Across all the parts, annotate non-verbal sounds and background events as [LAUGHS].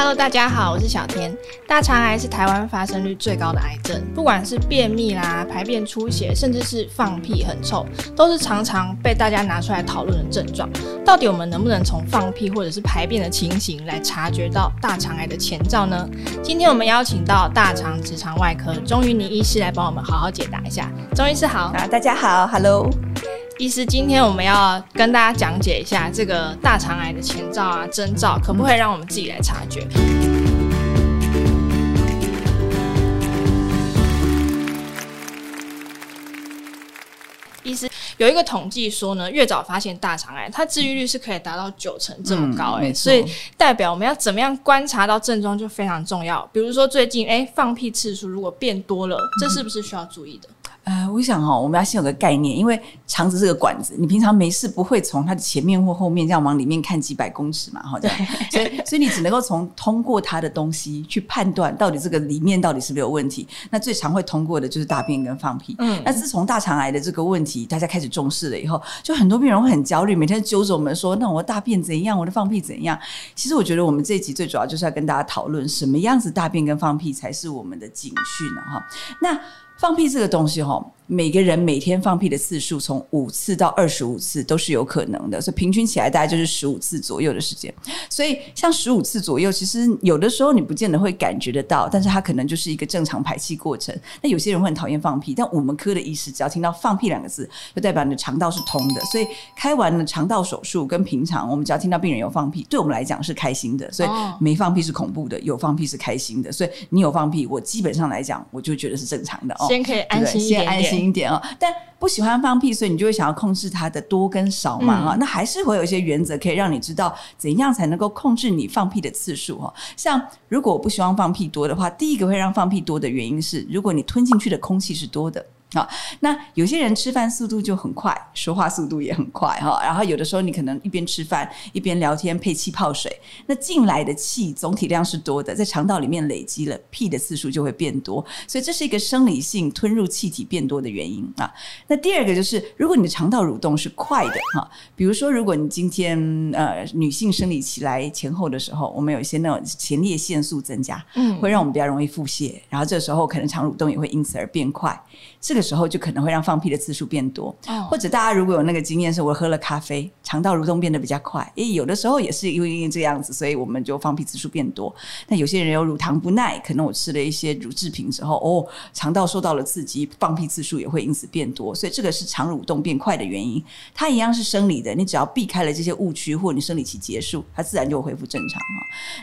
Hello，大家好，我是小天。大肠癌是台湾发生率最高的癌症，不管是便秘啦、排便出血，甚至是放屁很臭，都是常常被大家拿出来讨论的症状。到底我们能不能从放屁或者是排便的情形来察觉到大肠癌的前兆呢？今天我们邀请到大肠直肠外科钟于妮医师来帮我们好好解答一下。钟医师好，啊，大家好，Hello。医师，今天我们要跟大家讲解一下这个大肠癌的前兆啊、征兆，可不可以让我们自己来察觉？医师有一个统计说呢，越早发现大肠癌，它治愈率是可以达到九成这么高诶、欸，嗯、所以代表我们要怎么样观察到症状就非常重要。比如说最近诶，放屁次数如果变多了，这是不是需要注意的？呃，我想哈，我们要先有个概念，因为肠子是个管子，你平常没事不会从它的前面或后面这样往里面看几百公尺嘛，哈，对，所以所以你只能够从通过它的东西去判断到底这个里面到底是不是有问题。那最常会通过的就是大便跟放屁。嗯，那自从大肠癌的这个问题大家开始重视了以后，就很多病人会很焦虑，每天揪着我们说：“那我的大便怎样？我的放屁怎样？”其实我觉得我们这一集最主要就是要跟大家讨论什么样子大便跟放屁才是我们的警讯呢？哈，那。放屁这个东西哈，每个人每天放屁的次数从五次到二十五次都是有可能的，所以平均起来大概就是十五次左右的时间。所以像十五次左右，其实有的时候你不见得会感觉得到，但是它可能就是一个正常排气过程。那有些人会很讨厌放屁，但我们科的医师只要听到放屁两个字，就代表你的肠道是通的。所以开完了肠道手术，跟平常我们只要听到病人有放屁，对我们来讲是开心的。所以没放屁是恐怖的，有放屁是开心的。所以你有放屁，我基本上来讲，我就觉得是正常的哦。先可以安心一点点，先安心一点哦。但不喜欢放屁，所以你就会想要控制它的多跟少嘛哈。嗯、那还是会有一些原则可以让你知道怎样才能够控制你放屁的次数哦。像如果我不希望放屁多的话，第一个会让放屁多的原因是，如果你吞进去的空气是多的。好，那有些人吃饭速度就很快，说话速度也很快哈。然后有的时候你可能一边吃饭一边聊天，配气泡水，那进来的气总体量是多的，在肠道里面累积了，屁的次数就会变多。所以这是一个生理性吞入气体变多的原因啊。那第二个就是，如果你的肠道蠕动是快的哈，比如说如果你今天呃女性生理期来前后的时候，我们有一些那种前列腺素增加，嗯，会让我们比较容易腹泻，然后这时候可能肠蠕动也会因此而变快。这个时候就可能会让放屁的次数变多，或者大家如果有那个经验，是我喝了咖啡，肠道蠕动变得比较快，诶，有的时候也是因为这样子，所以我们就放屁次数变多。那有些人有乳糖不耐，可能我吃了一些乳制品之后，哦，肠道受到了刺激，放屁次数也会因此变多，所以这个是肠蠕动变快的原因。它一样是生理的，你只要避开了这些误区，或你生理期结束，它自然就会恢复正常。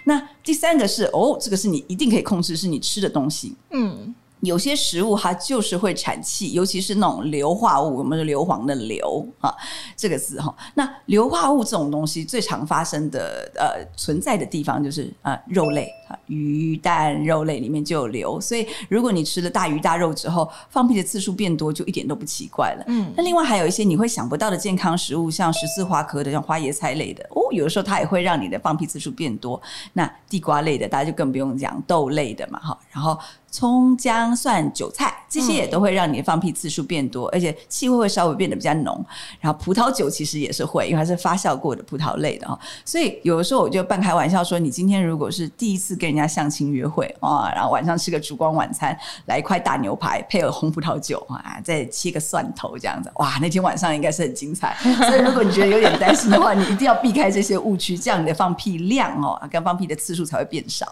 那第三个是哦，这个是你一定可以控制，是你吃的东西，嗯。有些食物它就是会产气，尤其是那种硫化物，我们说硫磺的硫啊，这个字哈。那硫化物这种东西最常发生的呃存在的地方就是啊肉类啊鱼蛋肉类里面就有硫，所以如果你吃了大鱼大肉之后放屁的次数变多，就一点都不奇怪了。嗯，那另外还有一些你会想不到的健康食物，像十字花科的，像花椰菜类的哦，有的时候它也会让你的放屁次数变多。那地瓜类的大家就更不用讲，豆类的嘛哈，然后。葱、姜、蒜、韭菜，这些也都会让你的放屁次数变多，嗯、而且气味会稍微变得比较浓。然后葡萄酒其实也是会，因为它是发酵过的葡萄类的哈。所以有的时候我就半开玩笑说，你今天如果是第一次跟人家相亲约会啊，然后晚上吃个烛光晚餐，来一块大牛排配合红葡萄酒啊，再切个蒜头这样子，哇，那天晚上应该是很精彩。[LAUGHS] 所以如果你觉得有点担心的话，你一定要避开这些误区，这样你的放屁量哦，跟放屁的次数才会变少。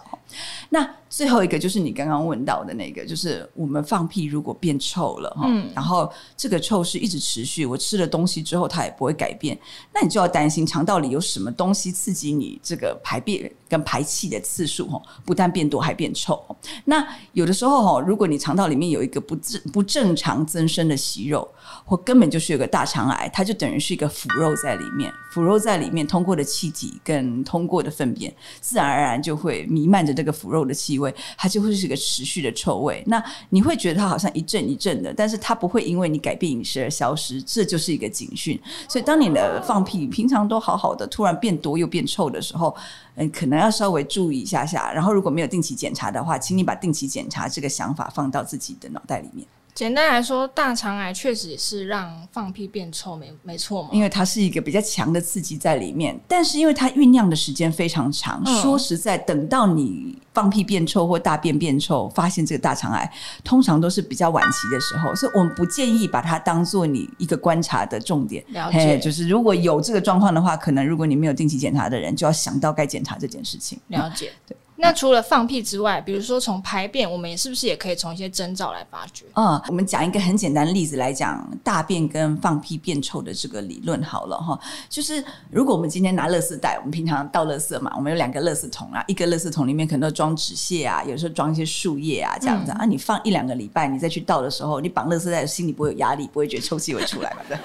那最后一个就是你刚刚问到的那个，就是我们放屁如果变臭了哈，嗯、然后这个臭是一直持续，我吃了东西之后它也不会改变，那你就要担心肠道里有什么东西刺激你这个排便跟排气的次数哈，不但变多还变臭。那有的时候哈，如果你肠道里面有一个不正不正常增生的息肉，或根本就是有个大肠癌，它就等于是一个腐肉在里面，腐肉在里面通过的气体跟通过的粪便，自然而然就会弥漫着这个腐肉的气味。它就会是一个持续的臭味，那你会觉得它好像一阵一阵的，但是它不会因为你改变饮食而消失，这就是一个警讯。所以当你的放屁平常都好好的，突然变多又变臭的时候，嗯，可能要稍微注意一下下。然后如果没有定期检查的话，请你把定期检查这个想法放到自己的脑袋里面。简单来说，大肠癌确实是让放屁变臭，没没错嘛？因为它是一个比较强的刺激在里面，但是因为它酝酿的时间非常长，嗯、说实在，等到你放屁变臭或大便变臭，发现这个大肠癌，通常都是比较晚期的时候，所以我们不建议把它当做你一个观察的重点。了解，就是如果有这个状况的话，可能如果你没有定期检查的人，就要想到该检查这件事情。了解，嗯、对。那除了放屁之外，比如说从排便，我们也是不是也可以从一些征兆来发觉？嗯，我们讲一个很简单的例子来讲大便跟放屁变臭的这个理论好了哈。就是如果我们今天拿垃圾袋，我们平常倒垃圾嘛，我们有两个垃圾桶啊，一个垃圾桶里面可能都装纸屑啊，有时候装一些树叶啊这样子、嗯、啊。你放一两个礼拜，你再去倒的时候，你绑垃圾袋心里不会有压力，不会觉得臭气会出来嘛？对。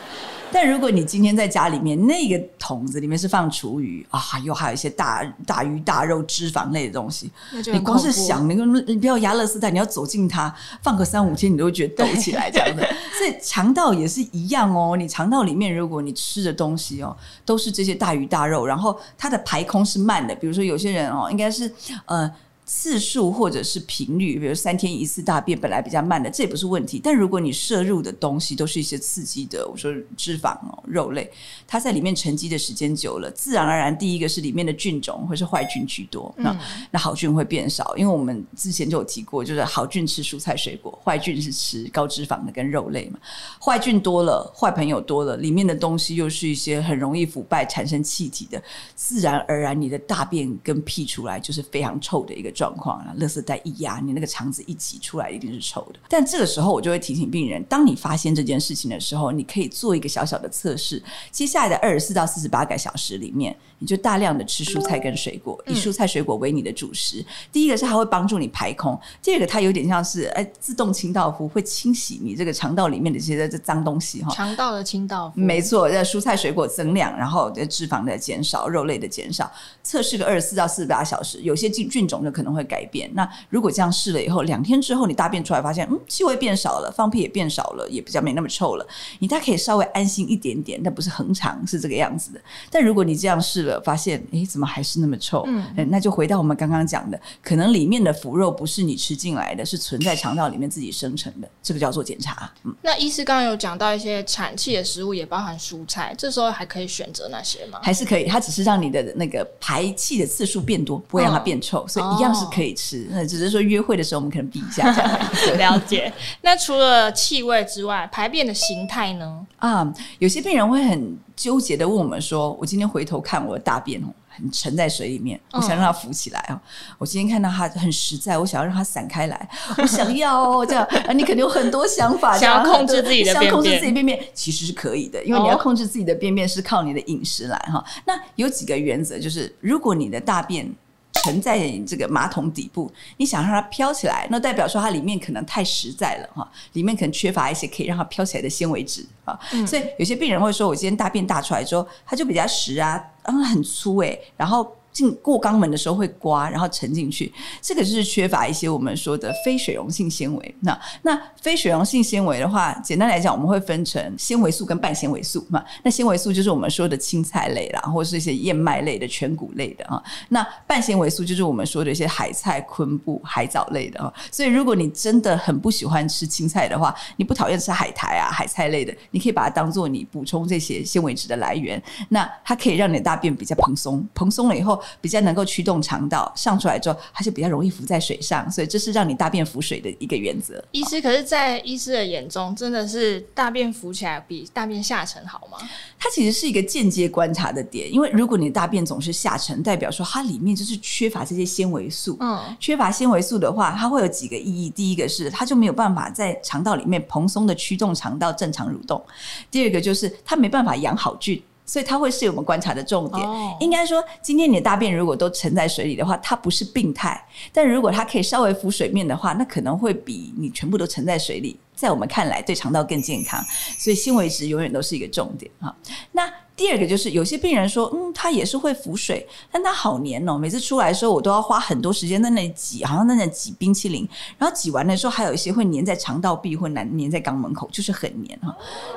但如果你今天在家里面，那个桶子里面是放厨余啊，又还有一些大大鱼大肉、脂肪类的东西，你光是想，你你不要压了丝带，你要走进它，放个三五天，你都会觉得抖起来这样的。[LAUGHS] 所以肠道也是一样哦，你肠道里面，如果你吃的东西哦，都是这些大鱼大肉，然后它的排空是慢的，比如说有些人哦，应该是呃。次数或者是频率，比如三天一次大便本来比较慢的，这也不是问题。但如果你摄入的东西都是一些刺激的，我说脂肪哦、肉类，它在里面沉积的时间久了，自然而然第一个是里面的菌种会是坏菌居多，那、嗯、那好菌会变少。因为我们之前就有提过，就是好菌吃蔬菜水果，坏菌是吃高脂肪的跟肉类嘛。坏菌多了，坏朋友多了，里面的东西又是一些很容易腐败产生气体的，自然而然你的大便跟屁出来就是非常臭的一个。状况啊，垃圾袋一压，你那个肠子一挤出来，一定是臭的。但这个时候，我就会提醒病人：当你发现这件事情的时候，你可以做一个小小的测试。接下来的二十四到四十八个小时里面，你就大量的吃蔬菜跟水果，以蔬菜水果为你的主食。嗯、第一个是它会帮助你排空，第二个它有点像是哎自动清道夫，会清洗你这个肠道里面的这些这脏东西哈。肠道的清道夫，没错，在蔬菜水果增量，然后脂肪的减少，肉类的减少。测试个二十四到四十八小时，有些菌菌种就可能。会改变。那如果这样试了以后，两天之后你大便出来，发现嗯，气味变少了，放屁也变少了，也比较没那么臭了，你大概可以稍微安心一点点。但不是恒常是这个样子的。但如果你这样试了，发现哎，怎么还是那么臭？嗯，那就回到我们刚刚讲的，可能里面的腐肉不是你吃进来的，是存在肠道里面自己生成的，这个叫做检查。嗯，那医师刚刚有讲到一些产气的食物，也包含蔬菜，这时候还可以选择那些吗？还是可以，它只是让你的那个排气的次数变多，不会让它变臭，哦、所以一样。是可以吃，那只是说约会的时候我们可能避一下这样。[LAUGHS] [LAUGHS] 了解。那除了气味之外，排便的形态呢？啊，有些病人会很纠结的问我们说：“我今天回头看我的大便哦，很沉在水里面，我想让它浮起来哦。我今天看到它很实在，我想要让它散开来，我想要哦这样。啊，你肯定有很多想法，想要控制自己的便便，想控制自己便便，其实是可以的，因为你要控制自己的便便是靠你的饮食来哈。那有几个原则，就是如果你的大便。沉在这个马桶底部，你想让它飘起来，那代表说它里面可能太实在了哈，里面可能缺乏一些可以让它飘起来的纤维质啊，嗯、所以有些病人会说，我今天大便大出来之后，它就比较实啊，嗯，很粗诶、欸，然后。进过肛门的时候会刮，然后沉进去，这个就是缺乏一些我们说的非水溶性纤维。那那非水溶性纤维的话，简单来讲，我们会分成纤维素跟半纤维素嘛。那纤维素就是我们说的青菜类啦，或是一些燕麦类的全谷类的啊。那半纤维素就是我们说的一些海菜、昆布、海藻类的啊。所以如果你真的很不喜欢吃青菜的话，你不讨厌吃海苔啊、海菜类的，你可以把它当做你补充这些纤维质的来源。那它可以让你的大便比较蓬松，蓬松了以后。比较能够驱动肠道上出来之后，它就比较容易浮在水上，所以这是让你大便浮水的一个原则。医师，可是，在医师的眼中，真的是大便浮起来比大便下沉好吗？它其实是一个间接观察的点，因为如果你的大便总是下沉，代表说它里面就是缺乏这些纤维素。嗯，缺乏纤维素的话，它会有几个意义。第一个是它就没有办法在肠道里面蓬松的驱动肠道正常蠕动；第二个就是它没办法养好菌。所以它会是我们观察的重点。Oh. 应该说，今天你的大便如果都沉在水里的话，它不是病态。但如果它可以稍微浮水面的话，那可能会比你全部都沉在水里，在我们看来对肠道更健康。所以纤维质永远都是一个重点哈。那第二个就是有些病人说，嗯，他也是会浮水，但他好黏哦，每次出来的时候我都要花很多时间在那里挤，好像在那里挤冰淇淋，然后挤完的时候还有一些会粘在肠道壁或粘粘在肛门口，就是很黏哈。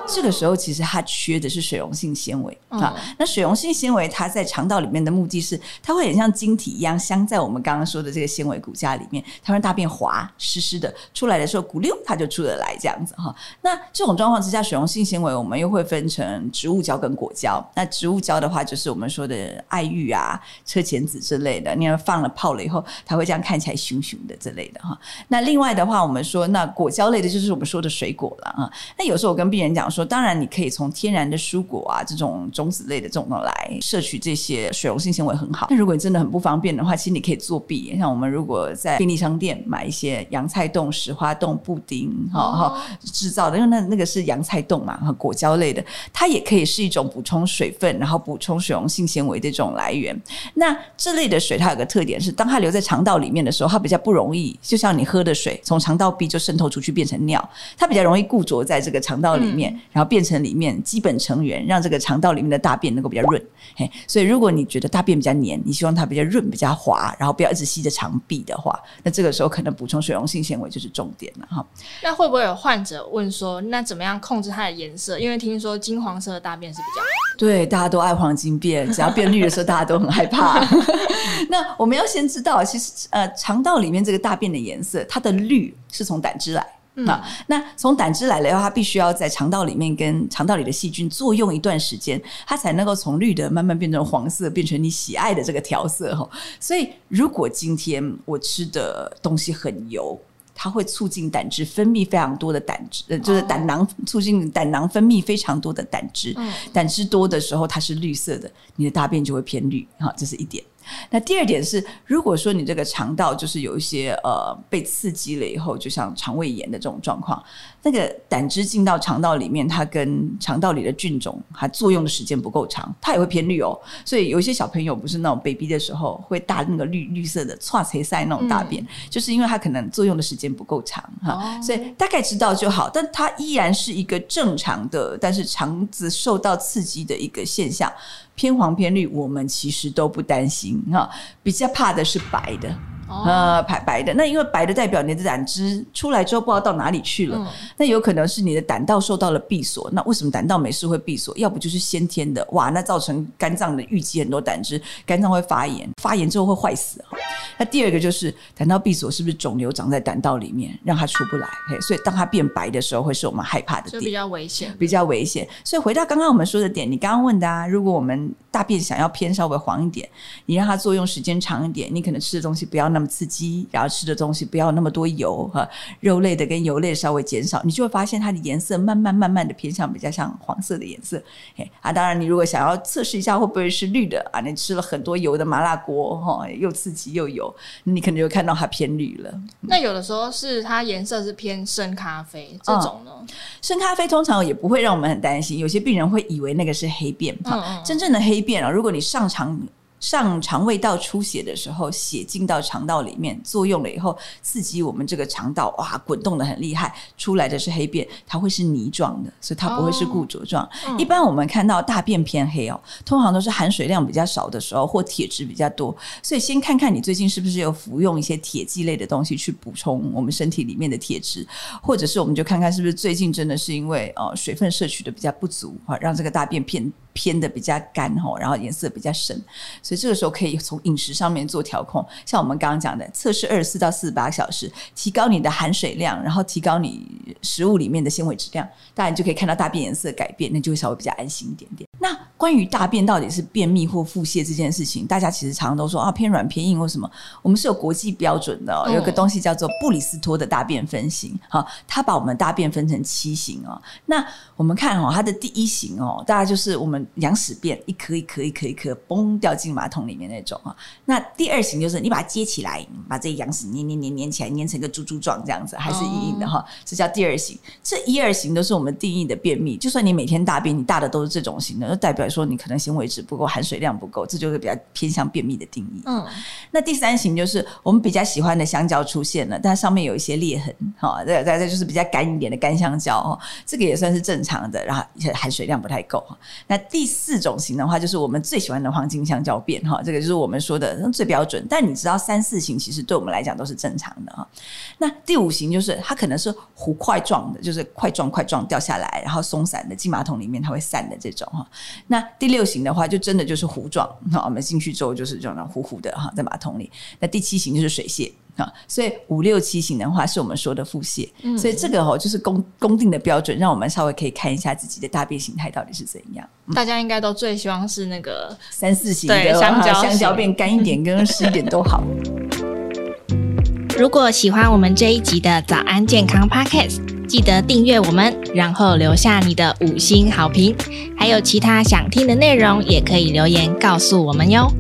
这个时候其实它缺的是水溶性纤维啊。那水溶性纤维它在肠道里面的目的是，它会很像晶体一样镶在我们刚刚说的这个纤维骨架里面，它让大便滑湿湿的，出来的时候咕溜它就出得来这样子哈。那这种状况之下，水溶性纤维我们又会分成植物胶跟果胶。那植物胶的话，就是我们说的爱玉啊、车前子之类的，你要放了泡了以后，它会这样看起来熊熊的之类的哈。那另外的话，我们说那果胶类的，就是我们说的水果了啊。那有时候我跟病人讲说，当然你可以从天然的蔬果啊这种种子类的这种来摄取这些水溶性纤维很好。那如果你真的很不方便的话，其实你可以作弊，像我们如果在便利商店买一些洋菜冻、石花冻、布丁，哈哈制造的，因为那那个是洋菜冻嘛，和果胶类的，它也可以是一种补充水分，然后补充水溶性纤维的这种来源。那这类的水它有个特点是，当它留在肠道里面的时候，它比较不容易，就像你喝的水从肠道壁就渗透出去变成尿，它比较容易固着在这个肠道里面，嗯、然后变成里面基本成员，让这个肠道里面的大便能够比较润。嘿，所以如果你觉得大便比较黏，你希望它比较润、比较滑，然后不要一直吸着肠壁的话，那这个时候可能补充水溶性纤维就是重点了哈。那会不会有患者问说，那怎么样控制它的颜色？因为听说金黄色的大便是比较对，大家都爱黄金变，只要变绿的时候，大家都很害怕。[LAUGHS] 那我们要先知道，其实呃，肠道里面这个大便的颜色，它的绿是从胆汁来。嗯、那从胆汁来了以后，它必须要在肠道里面跟肠道里的细菌作用一段时间，它才能够从绿的慢慢变成黄色，变成你喜爱的这个调色哈。所以，如果今天我吃的东西很油，它会促进胆汁分泌非常多的胆汁，呃，就是胆囊促进胆囊分泌非常多的胆汁。胆汁多的时候，它是绿色的，你的大便就会偏绿。哈，这是一点。那第二点是，如果说你这个肠道就是有一些呃被刺激了以后，就像肠胃炎的这种状况，那个胆汁进到肠道里面，它跟肠道里的菌种它作用的时间不够长，它也会偏绿哦。所以有一些小朋友不是那种 baby 的时候会大那个绿绿色的剉切赛那种大便，嗯、就是因为它可能作用的时间不够长哈。哦、所以大概知道就好，但它依然是一个正常的，但是肠子受到刺激的一个现象。偏黄偏绿，我们其实都不担心哈，比较怕的是白的。呃，白白的，那因为白的代表你的胆汁出来之后不知道到哪里去了，嗯、那有可能是你的胆道受到了闭锁。那为什么胆道没事会闭锁？要不就是先天的，哇，那造成肝脏的淤积很多胆汁，肝脏会发炎，发炎之后会坏死。那第二个就是胆道闭锁，是不是肿瘤长在胆道里面，让它出不来？嘿，所以当它变白的时候，会是我们害怕的点，就比较危险，比较危险。所以回到刚刚我们说的点，你刚刚问的啊，如果我们大便想要偏稍微黄一点，你让它作用时间长一点，你可能吃的东西不要那么刺激，然后吃的东西不要那么多油哈，肉类的跟油类稍微减少，你就会发现它的颜色慢慢慢慢的偏向比较像黄色的颜色。嘿啊，当然你如果想要测试一下会不会是绿的啊，你吃了很多油的麻辣锅哈，又刺激又油，你可能就会看到它偏绿了。那有的时候是它颜色是偏深咖啡这种呢？嗯，深咖啡通常也不会让我们很担心，有些病人会以为那个是黑便哈，真正的黑便啊，如果你上肠。上肠胃道出血的时候，血进到肠道里面作用了以后，刺激我们这个肠道，哇，滚动的很厉害，出来的是黑便，它会是泥状的，所以它不会是固着状。一般我们看到大便偏黑哦，通常都是含水量比较少的时候，或铁质比较多。所以先看看你最近是不是有服用一些铁剂类的东西去补充我们身体里面的铁质，或者是我们就看看是不是最近真的是因为呃水分摄取的比较不足啊，让这个大便偏。偏的比较干吼，然后颜色比较深，所以这个时候可以从饮食上面做调控。像我们刚刚讲的，测试二十四到四十八小时，提高你的含水量，然后提高你食物里面的纤维质量，当然就可以看到大便颜色改变，那就会稍微比较安心一点点。那关于大便到底是便秘或腹泻这件事情，大家其实常常都说啊，偏软偏硬或什么，我们是有国际标准的，哦，有个东西叫做布里斯托的大便分型，好，它把我们大便分成七型哦。那我们看哦，它的第一型哦，大概就是我们。羊屎便一颗一颗一颗一颗嘣掉进马桶里面那种啊，那第二型就是你把它接起来，把这羊屎粘粘粘粘起来，粘成一个猪猪状这样子，还是硬硬的哈，这叫第二型。这一二型都是我们定义的便秘，就算你每天大便，你大的都是这种型的，就代表说你可能纤维质不够，含水量不够，这就是比较偏向便秘的定义。嗯，那第三型就是我们比较喜欢的香蕉出现了，但上面有一些裂痕，哈，再再就是比较干一点的干香蕉，哦，这个也算是正常的，然后含水量不太够。那第四种型的话，就是我们最喜欢的黄金香蕉变，哈，这个就是我们说的最标准。但你知道三四型其实对我们来讲都是正常的哈。那第五型就是它可能是糊块状的，就是块状块状掉下来，然后松散的进马桶里面它会散的这种哈。那第六型的话，就真的就是糊状，那我们进去之后就是这种糊糊的哈，在马桶里。那第七型就是水泻啊，所以五六七型的话是我们说的腹泻。嗯、所以这个哦就是公公定的标准，让我们稍微可以看一下自己的大便形态到底是怎样。嗯、大家应该都最希望是那个三四型的香蕉，香蕉变干一点跟湿一点都好。[LAUGHS] 如果喜欢我们这一集的早安健康 Podcast。记得订阅我们，然后留下你的五星好评。还有其他想听的内容，也可以留言告诉我们哟。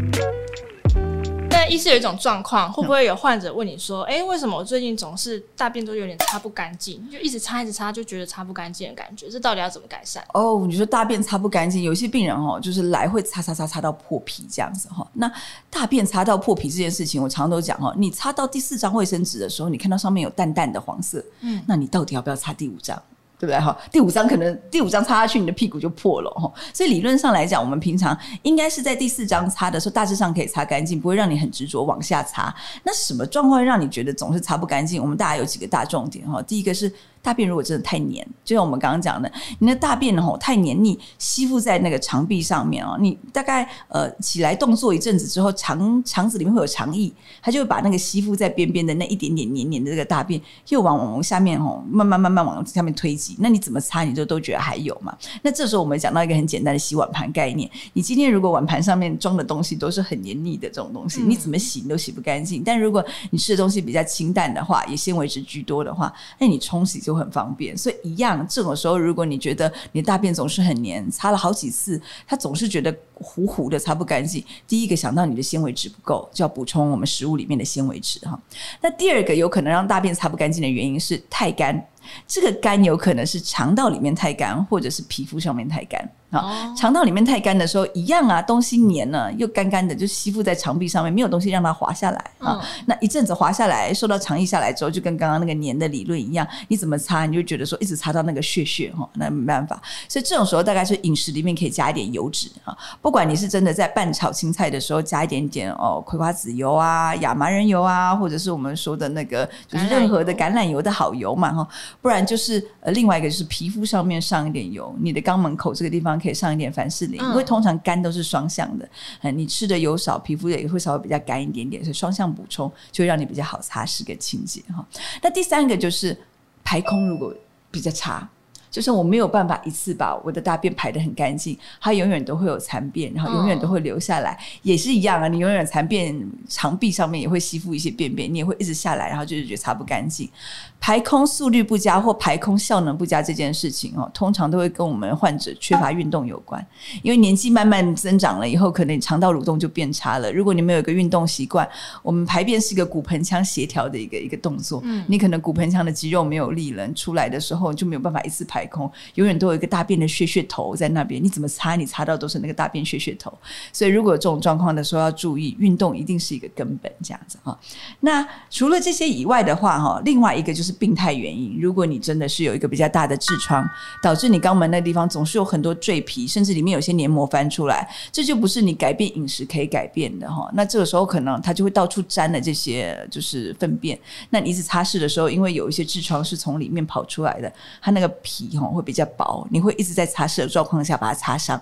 医师有一种状况，会不会有患者问你说：“哎、欸，为什么我最近总是大便都有点擦不干净，就一直擦一直擦，就觉得擦不干净的感觉？这到底要怎么改善？”哦，你说大便擦不干净，有些病人哦，就是来会擦擦擦擦到破皮这样子哈。那大便擦到破皮这件事情，我常常都讲哦，你擦到第四张卫生纸的时候，你看到上面有淡淡的黄色，嗯，那你到底要不要擦第五张？对不对哈？第五章可能第五章擦下去，你的屁股就破了哈。所以理论上来讲，我们平常应该是在第四章擦的时候，大致上可以擦干净，不会让你很执着往下擦。那什么状况让你觉得总是擦不干净？我们大家有几个大重点哈。第一个是。大便如果真的太黏，就像我们刚刚讲的，你的大便吼太黏腻，吸附在那个肠壁上面哦，你大概呃起来动作一阵子之后，肠肠子里面会有肠液，它就会把那个吸附在边边的那一点点黏黏的这个大便，又往往下面吼慢慢慢慢往下面推挤，那你怎么擦你就都觉得还有嘛？那这时候我们讲到一个很简单的洗碗盘概念，你今天如果碗盘上面装的东西都是很黏腻的这种东西，你怎么洗你都洗不干净。但如果你吃的东西比较清淡的话，以纤维质居多的话，那你冲洗就。都很方便，所以一样，这种时候，如果你觉得你的大便总是很黏，擦了好几次，他总是觉得糊糊的，擦不干净。第一个想到你的纤维质不够，就要补充我们食物里面的纤维质哈。那第二个有可能让大便擦不干净的原因是太干，这个干有可能是肠道里面太干，或者是皮肤上面太干。啊，肠道里面太干的时候，一样啊，东西黏了又干干的，就吸附在肠壁上面，没有东西让它滑下来啊。嗯、那一阵子滑下来，受到肠液下来之后，就跟刚刚那个黏的理论一样，你怎么擦，你就觉得说一直擦到那个血血哈，那没办法。所以这种时候，大概是饮食里面可以加一点油脂啊，不管你是真的在拌炒青菜的时候加一点点哦，葵花籽油啊、亚麻仁油啊，或者是我们说的那个就是任何的橄榄油的好油嘛哈，不然就是呃另外一个就是皮肤上面上一点油，你的肛门口这个地方。可以上一点凡士林，因为通常肝都是双向的，嗯，你吃的油少，皮肤也会稍微比较干一点点，所以双向补充就会让你比较好擦拭跟清洁哈。那第三个就是排空，如果比较差。就是我没有办法一次把我的大便排得很干净，它永远都会有残便，然后永远都会留下来，也是一样啊。你永远残便，肠壁上面也会吸附一些便便，你也会一直下来，然后就是觉得擦不干净。排空速率不佳或排空效能不佳这件事情哦，通常都会跟我们患者缺乏运动有关。因为年纪慢慢增长了以后，可能你肠道蠕动就变差了。如果你没有一个运动习惯，我们排便是一个骨盆腔协调的一个一个动作，嗯，你可能骨盆腔的肌肉没有力了，出来的时候就没有办法一次排。排空，永远都有一个大便的屑屑头在那边，你怎么擦，你擦到都是那个大便屑屑头。所以如果有这种状况的时候，要注意运动一定是一个根本，这样子哈。那除了这些以外的话哈，另外一个就是病态原因。如果你真的是有一个比较大的痔疮，导致你肛门那地方总是有很多赘皮，甚至里面有些黏膜翻出来，这就不是你改变饮食可以改变的哈。那这个时候可能它就会到处沾了这些就是粪便。那你一直擦拭的时候，因为有一些痔疮是从里面跑出来的，它那个皮。会比较薄，你会一直在擦拭的状况下把它擦伤，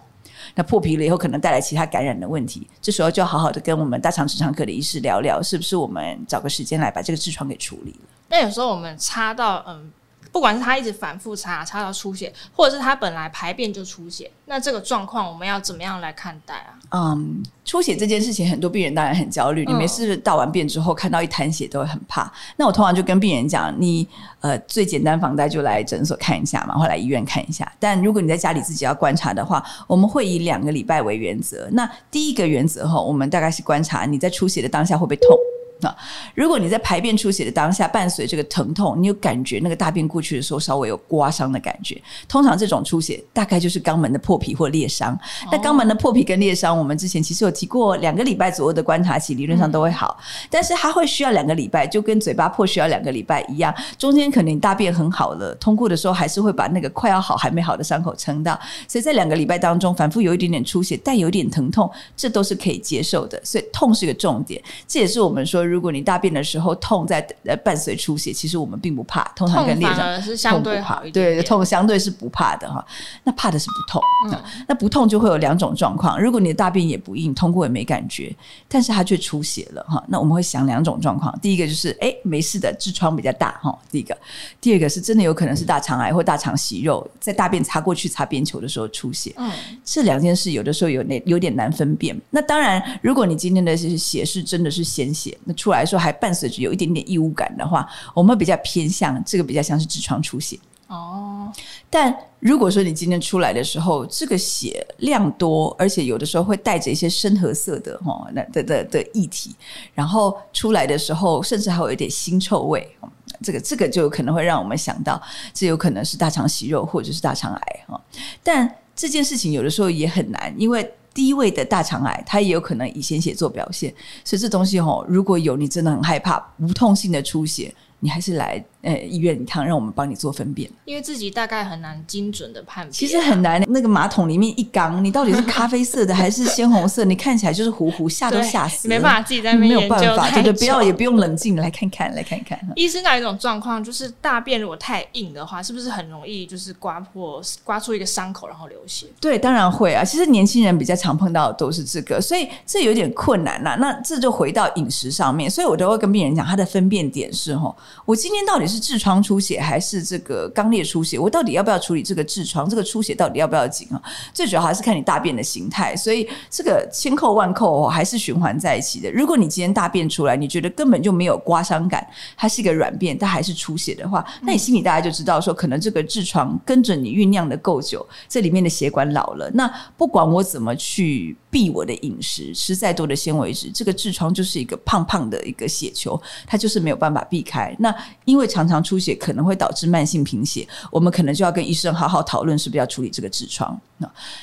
那破皮了以后可能带来其他感染的问题，这时候就好好的跟我们大肠直肠科的医师聊聊，是不是我们找个时间来把这个痔疮给处理了？那有时候我们擦到嗯。不管是他一直反复擦，擦到出血，或者是他本来排便就出血，那这个状况我们要怎么样来看待啊？嗯，出血这件事情，很多病人当然很焦虑。你每次大完便之后看到一滩血都会很怕。那我通常就跟病人讲，你呃最简单防呆就来诊所看一下嘛，或来医院看一下。但如果你在家里自己要观察的话，我们会以两个礼拜为原则。那第一个原则哈，我们大概是观察你在出血的当下会不会痛。那如果你在排便出血的当下，伴随这个疼痛，你有感觉那个大便过去的时候稍微有刮伤的感觉，通常这种出血大概就是肛门的破皮或裂伤。那肛门的破皮跟裂伤，我们之前其实有提过，两个礼拜左右的观察期理论上都会好，但是它会需要两个礼拜，就跟嘴巴破需要两个礼拜一样，中间可能你大便很好了，通过的时候还是会把那个快要好还没好的伤口撑到，所以在两个礼拜当中反复有一点点出血，但有点疼痛，这都是可以接受的。所以痛是个重点，这也是我们说，如果你大便的时候痛在呃伴随出血，其实我们并不怕，通常跟裂伤是相对好一点，点，对，痛相对是不怕的哈。那怕的是不痛，嗯，那不痛就会有两种状况。如果你的大便也不硬，通过也没感觉，但是它却出血了哈，那我们会想两种状况，第一个就是哎没事的，痔疮比较大哈，第一个，第二个是真的有可能是大肠癌或大肠息肉，在大便擦过去擦边球的时候出血，嗯，这两件事有的时候有点有点难分辨。那当然，如果你今天的血是真的是鲜血，那出来说还伴随着有一点点异物感的话，我们会比较偏向这个比较像是痔疮出血哦。但如果说你今天出来的时候，这个血量多，而且有的时候会带着一些深褐色的哈那的的的液体，然后出来的时候，甚至还有一点腥臭味，这个这个就有可能会让我们想到，这有可能是大肠息肉或者是大肠癌哈。但这件事情有的时候也很难，因为。低位的大肠癌，它也有可能以鲜血做表现，所以这东西吼，如果有你真的很害怕无痛性的出血，你还是来。呃，医院一趟，让我们帮你做分辨，因为自己大概很难精准的判别。其实很难，那个马桶里面一缸，你到底是咖啡色的还是鲜红色？你看起来就是糊糊，吓都吓死，没办法自己在那边，没有办法，对对，不要也不用冷静，来看看，来看看。医生哪一种状况，就是大便如果太硬的话，是不是很容易就是刮破、刮出一个伤口，然后流血？对，当然会啊。其实年轻人比较常碰到的都是这个，所以这有点困难呐、啊。那这就回到饮食上面，所以我都会跟病人讲，他的分辨点是：吼，我今天到底是痔疮出血。还是这个肛裂出血，我到底要不要处理这个痔疮？这个出血到底要不要紧啊？最主要还是看你大便的形态，所以这个千扣万扣哦，还是循环在一起的。如果你今天大便出来，你觉得根本就没有刮伤感，它是一个软便，但还是出血的话，那你心里大家就知道说，可能这个痔疮跟着你酝酿的够久，这里面的血管老了。那不管我怎么去避我的饮食，吃再多的纤维质，这个痔疮就是一个胖胖的一个血球，它就是没有办法避开。那因为常常出血，可能会导致慢性贫血，我们可能就要跟医生好好讨论，是不是要处理这个痔疮。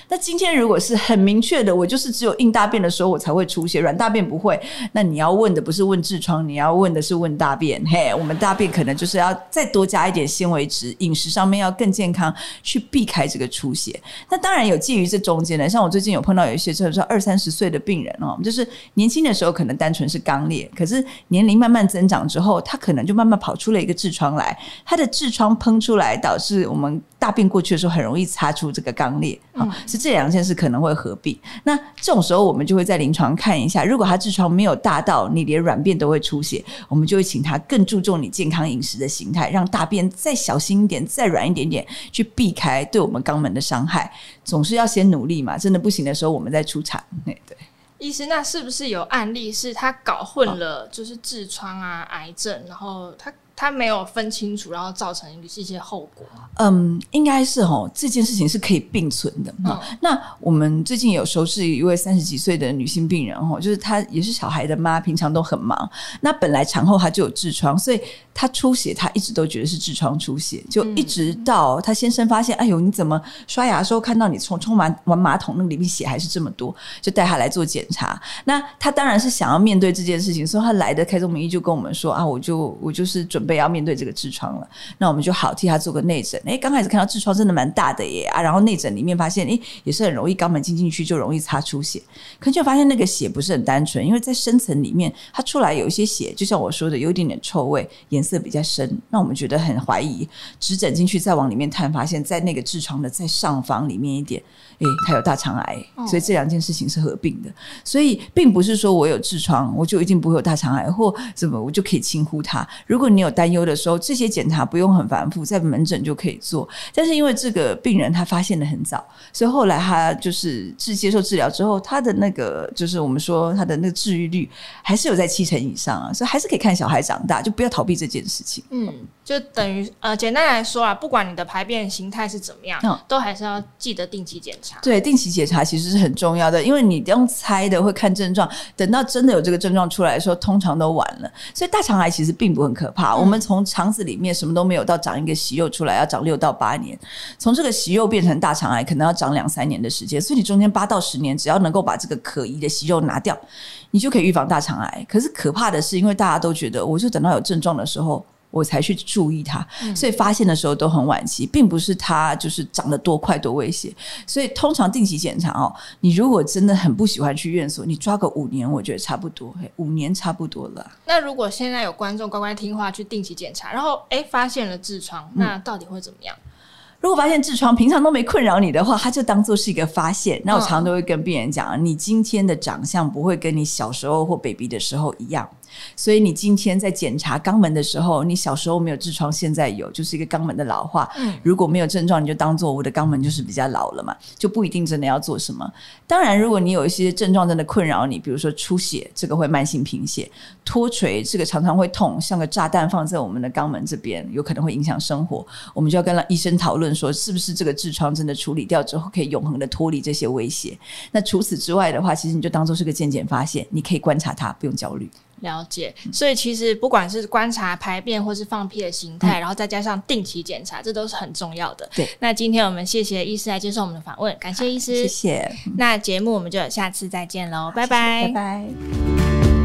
那今天如果是很明确的，我就是只有硬大便的时候我才会出血，软大便不会。那你要问的不是问痔疮，你要问的是问大便。嘿，我们大便可能就是要再多加一点纤维质，饮食上面要更健康，去避开这个出血。那当然有介于这中间的，像我最近有碰到有一些就是二三十岁的病人哦，就是年轻的时候可能单纯是肛裂，可是年龄慢慢增长之后，他可能就慢慢跑出了一个痔疮来。他的痔疮喷出来，导致我们大便过去的时候很容易擦出这个肛裂。好，是这两件事可能会合并。那这种时候，我们就会在临床看一下，如果他痔疮没有大到你连软便都会出血，我们就会请他更注重你健康饮食的形态，让大便再小心一点，再软一点点，去避开对我们肛门的伤害。总是要先努力嘛，真的不行的时候，我们再出场。对，医师，那是不是有案例是他搞混了，就是痔疮啊、癌症，然后他？他没有分清楚，然后造成一些后果。嗯，应该是哦，这件事情是可以并存的。嗯，那我们最近有收治一位三十几岁的女性病人哦，就是她也是小孩的妈，平常都很忙。那本来产后她就有痔疮，所以她出血，她一直都觉得是痔疮出血，就一直到她先生发现，哎呦，你怎么刷牙的时候看到你冲冲完完马桶那个里面血还是这么多，就带她来做检查。那她当然是想要面对这件事情，所以她来的开宗明义就跟我们说啊，我就我就是准。备要面对这个痔疮了，那我们就好替他做个内诊。哎，刚开始看到痔疮真的蛮大的耶啊，然后内诊里面发现，哎，也是很容易肛门进进去就容易擦出血，可就发现那个血不是很单纯，因为在深层里面它出来有一些血，就像我说的，有一点点臭味，颜色比较深，那我们觉得很怀疑，直诊进去再往里面探，发现在那个痔疮的在上方里面一点。诶，他有大肠癌，所以这两件事情是合并的，所以并不是说我有痔疮，我就一定不会有大肠癌，或怎么我就可以轻忽它。如果你有担忧的时候，这些检查不用很繁复，在门诊就可以做。但是因为这个病人他发现的很早，所以后来他就是治接受治疗之后，他的那个就是我们说他的那个治愈率还是有在七成以上啊，所以还是可以看小孩长大，就不要逃避这件事情。嗯，就等于呃，简单来说啊，不管你的排便形态是怎么样，嗯，都还是要记得定期检查。对，定期检查其实是很重要的，因为你用猜的会看症状，等到真的有这个症状出来的时候，通常都晚了。所以大肠癌其实并不很可怕，我们从肠子里面什么都没有到长一个息肉出来，要长六到八年，从这个息肉变成大肠癌可能要长两三年的时间，所以你中间八到十年，只要能够把这个可疑的息肉拿掉，你就可以预防大肠癌。可是可怕的是，因为大家都觉得，我就等到有症状的时候。我才去注意它，所以发现的时候都很晚期，并不是它就是长得多快多危险。所以通常定期检查哦，你如果真的很不喜欢去院所，你抓个五年，我觉得差不多，五年差不多了。那如果现在有观众乖乖听话去定期检查，然后诶发现了痔疮，那到底会怎么样？嗯如果发现痔疮平常都没困扰你的话，它就当做是一个发现。那我常常都会跟病人讲，你今天的长相不会跟你小时候或 baby 的时候一样，所以你今天在检查肛门的时候，你小时候没有痔疮，现在有，就是一个肛门的老化。如果没有症状，你就当做我的肛门就是比较老了嘛，就不一定真的要做什么。当然，如果你有一些症状真的困扰你，比如说出血，这个会慢性贫血；脱垂，这个常常会痛，像个炸弹放在我们的肛门这边，有可能会影响生活。我们就要跟医生讨论。说是不是这个痔疮真的处理掉之后可以永恒的脱离这些威胁？那除此之外的话，其实你就当做是个渐渐发现，你可以观察它，不用焦虑。了解。所以其实不管是观察排便或是放屁的形态，嗯、然后再加上定期检查，这都是很重要的。对。那今天我们谢谢医师来接受我们的访问，感谢医师，谢谢。那节目我们就下次再见喽，拜拜，拜拜。